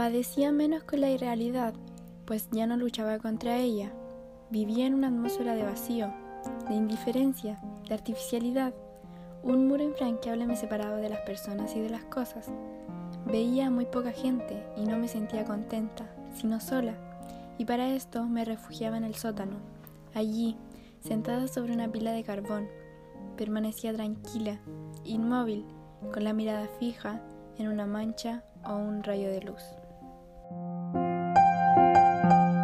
Padecía menos con la irrealidad, pues ya no luchaba contra ella. Vivía en una atmósfera de vacío, de indiferencia, de artificialidad. Un muro infranqueable me separaba de las personas y de las cosas. Veía muy poca gente y no me sentía contenta, sino sola, y para esto me refugiaba en el sótano. Allí, sentada sobre una pila de carbón, permanecía tranquila, inmóvil, con la mirada fija en una mancha o un rayo de luz.